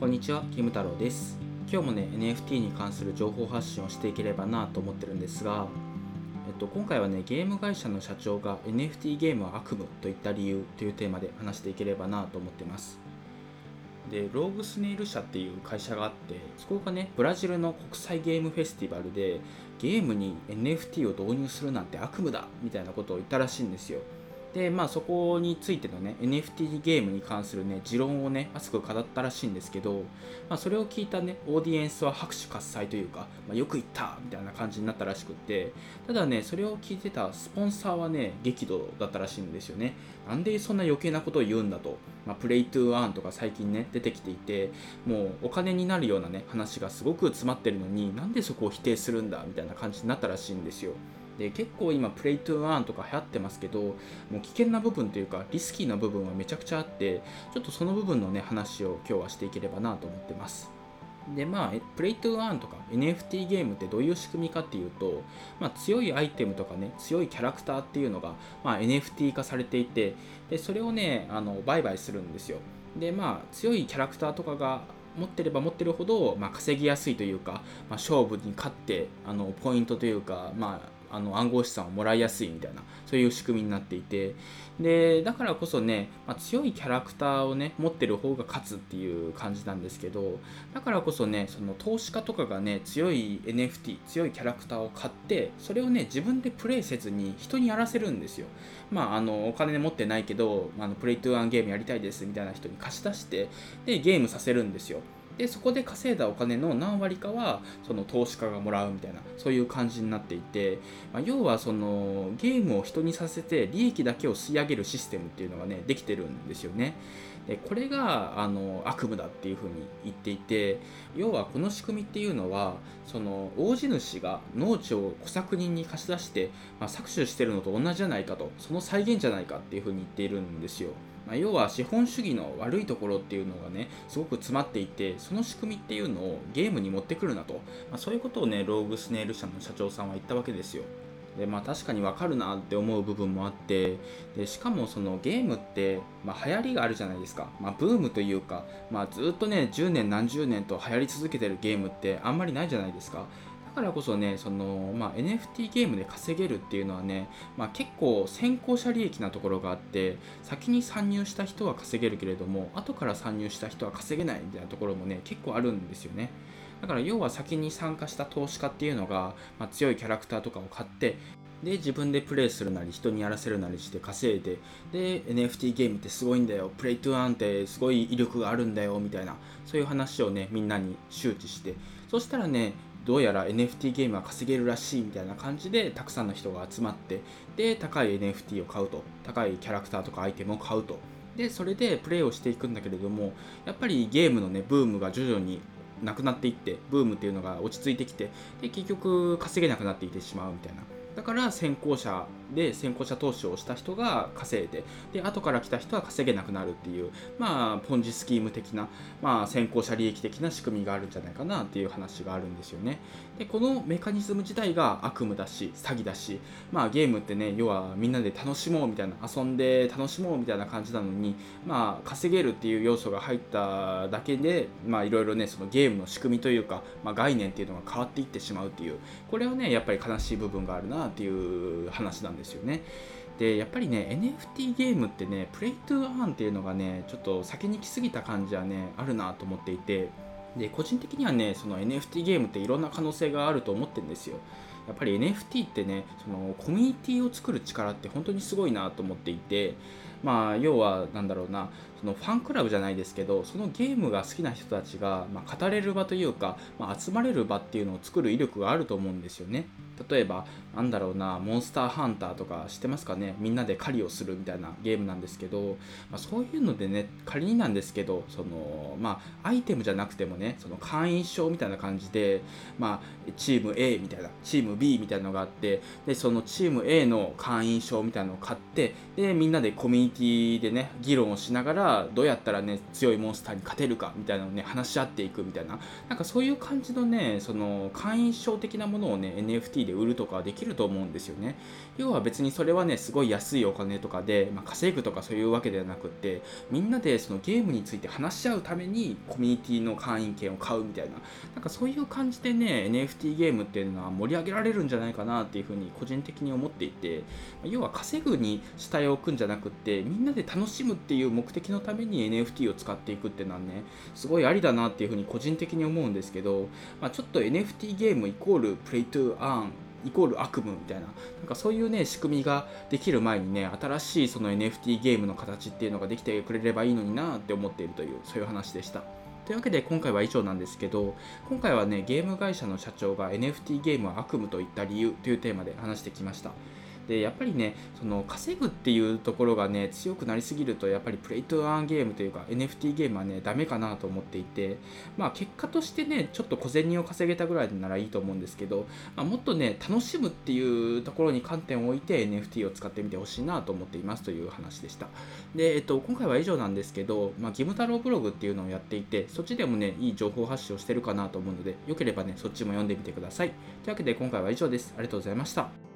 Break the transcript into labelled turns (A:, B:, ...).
A: こんにちは、キム太郎です。今日もね、NFT に関する情報発信をしていければなと思ってるんですが、えっと、今回はね、ゲーム会社の社長が NFT ゲームは悪夢といった理由というテーマで話していければなと思ってます。で、ローグスネイル社っていう会社があって、そこがね、ブラジルの国際ゲームフェスティバルで、ゲームに NFT を導入するなんて悪夢だみたいなことを言ったらしいんですよ。でまあそこについてのね NFT ゲームに関するね持論をね熱く語ったらしいんですけど、まあ、それを聞いたねオーディエンスは拍手喝采というか、まあ、よく言ったみたいな感じになったらしくってただねそれを聞いてたスポンサーはね激怒だったらしいんですよね。なんでそんな余計なことを言うんだと、まあ、 Play to Earn とか最近ね出てきていてもうお金になるようなね話がすごく詰まってるのになんでそこを否定するんだみたいな感じになったらしいんですよ。で結構今 Play to Earn とか流行ってますけどもう危険な部分というかリスキーな部分はめちゃくちゃあってちょっとその部分のね話を今日はしていければなと思ってます。でまあプレイトゥーアーンとか NFT ゲームってどういう仕組みかっていうと、まあ、強いアイテムとかね強いキャラクターっていうのが、まあ、NFT 化されていてでそれをねあの売買するんですよ。でまあ強いキャラクターとかが持ってれば持ってるほど、まあ、稼ぎやすいというか、まあ、勝負に勝ってあのポイントというか、まあ、あの暗号資産をもらいやすいみたいなそういう仕組みになっていて。でだからこそね、まあ、強いキャラクターをね持ってる方が勝つっていう感じなんですけどだからこそねその投資家とかがね強い NFT 強いキャラクターを買ってそれをね自分でプレイせずに人にやらせるんですよ。まああのお金持ってないけどあのプレイトゥーアンゲームやりたいですみたいな人に貸し出してでゲームさせるんですよ。でそこで稼いだお金の何割かはその投資家がもらうみたいなそういう感じになっていて、まあ、要はそのゲームを人にさせて利益だけを吸い上げるシステムっていうのがねできてるんですよね。でこれがあの悪夢だっていうふうに言っていて要はこの仕組みっていうのはその大地主が農地を小作人に貸し出して、まあ、搾取してるのと同じじゃないかとその再現じゃないかっていうふうに言っているんですよ。まあ、要は資本主義の悪いところっていうのがねすごく詰まっていてその仕組みっていうのをゲームに持ってくるなと、まあ、そういうことをねローグスネイル社の社長さんは言ったわけですよ。でまあ確かにわかるなって思う部分もあってでしかもそのゲームって、まあ、流行りがあるじゃないですか、まあ、ブームというか、まあ、ずっとね10年何十年と流行り続けてるゲームってあんまりないじゃないですか。だからこそね、そのまあ、NFT ゲームで稼げるっていうのはね、まあ、結構先行者利益なところがあって、先に参入した人は稼げるけれども、後から参入した人は稼げないみたいなところもね、結構あるんですよね。だから要は先に参加した投資家っていうのが、まあ、強いキャラクターとかを買って、で自分でプレイするなり人にやらせるなりして稼いでで NFT ゲームってすごいんだよプレイトゥーアンってすごい威力があるんだよみたいなそういう話をねみんなに周知してそしたらねどうやら NFT ゲームは稼げるらしいみたいな感じでたくさんの人が集まってで高い NFT を買うと高いキャラクターとかアイテムを買うと。でそれでプレイをしていくんだけれどもやっぱりゲームのねブームが徐々になくなっていってブームっていうのが落ち着いてきてで結局稼げなくなっていってしまうみたいな。だから先行者で先行者投資をした人が稼いでで後から来た人は稼げなくなるっていうまあポンジスキーム的な、まあ、先行者利益的な仕組みがあるんじゃないかなっていう話があるんですよね。でこのメカニズム自体が悪夢だし詐欺だしまあゲームってね要はみんなで楽しもうみたいな遊んで楽しもうみたいな感じなのにまあ稼げるっていう要素が入っただけでまあいろいろねそのゲームの仕組みというか、まあ、概念っていうのが変わっていってしまうっていうこれはねやっぱり悲しい部分があるなっていう話なんですですよね。でやっぱりね NFT ゲームってねプレイトゥーアーンっていうのがねちょっと先に来すぎた感じはねあるなと思っていてで個人的にはねその NFT ゲームっていろんな可能性があると思ってるんですよやっぱり NFT ってねそのコミュニティを作る力って本当にすごいなと思っていてまあ要はなんだろうなそのファンクラブじゃないですけどそのゲームが好きな人たちが、まあ、語れる場というか、まあ、集まれる場っていうのを作る威力があると思うんですよね。例えばなんだろうなモンスターハンターとか知ってますかね？みんなで狩りをするみたいなゲームなんですけど、まあ、そういうのでね仮になんですけどそのまあアイテムじゃなくてもねその会員証みたいな感じで、まあ、チーム A みたいなチーム B みたいのがあってでそのチーム A の会員証みたいなのを買ってでみんなでコミュニニティでね議論をしながらどうやったらね強いモンスターに勝てるかみたいなのをね話し合っていくみたいな。なんかそういう感じのねその会員証的なものをね NFT で売るとかできると思うんですよね。要は別にそれはねすごい安いお金とかで、まあ、稼ぐとかそういうわけではなくってみんなでそのゲームについて話し合うためにコミュニティの会員権を買うみたいな。なんかそういう感じでね NFT ゲームっていうのは盛り上げられられるんじゃないかなっていうふうに個人的に思っていて要は稼ぐに主体を置くんじゃなくってみんなで楽しむっていう目的のために NFT を使っていくっていうのはねすごいありだなっていうふうに個人的に思うんですけど、まあ、ちょっと NFT ゲームイコールプレイトゥーアーンイコール悪夢みたいななんかそういうね仕組みができる前にね新しいその NFT ゲームの形っていうのができてくれればいいのになって思っているというそういう話でした。というわけで今回は以上なんですけど今回はねゲーム会社の社長が NFT ゲームは悪夢といった理由というテーマで話してきました。でやっぱりねその稼ぐっていうところがね強くなりすぎるとやっぱりプレイトアーンゲームというか NFT ゲームはねダメかなと思っていてまあ結果としてねちょっと小銭を稼げたぐらいならいいと思うんですけど、まあ、もっとね楽しむっていうところに観点を置いて NFT を使ってみてほしいなと思っていますという話でした。で、えっと、今回は以上なんですけど、まあ、義務太郎ブログっていうのをやっていてそっちでもねいい情報発信をしてるかなと思うのでよければねそっちも読んでみてください。というわけで今回は以上です。ありがとうございました。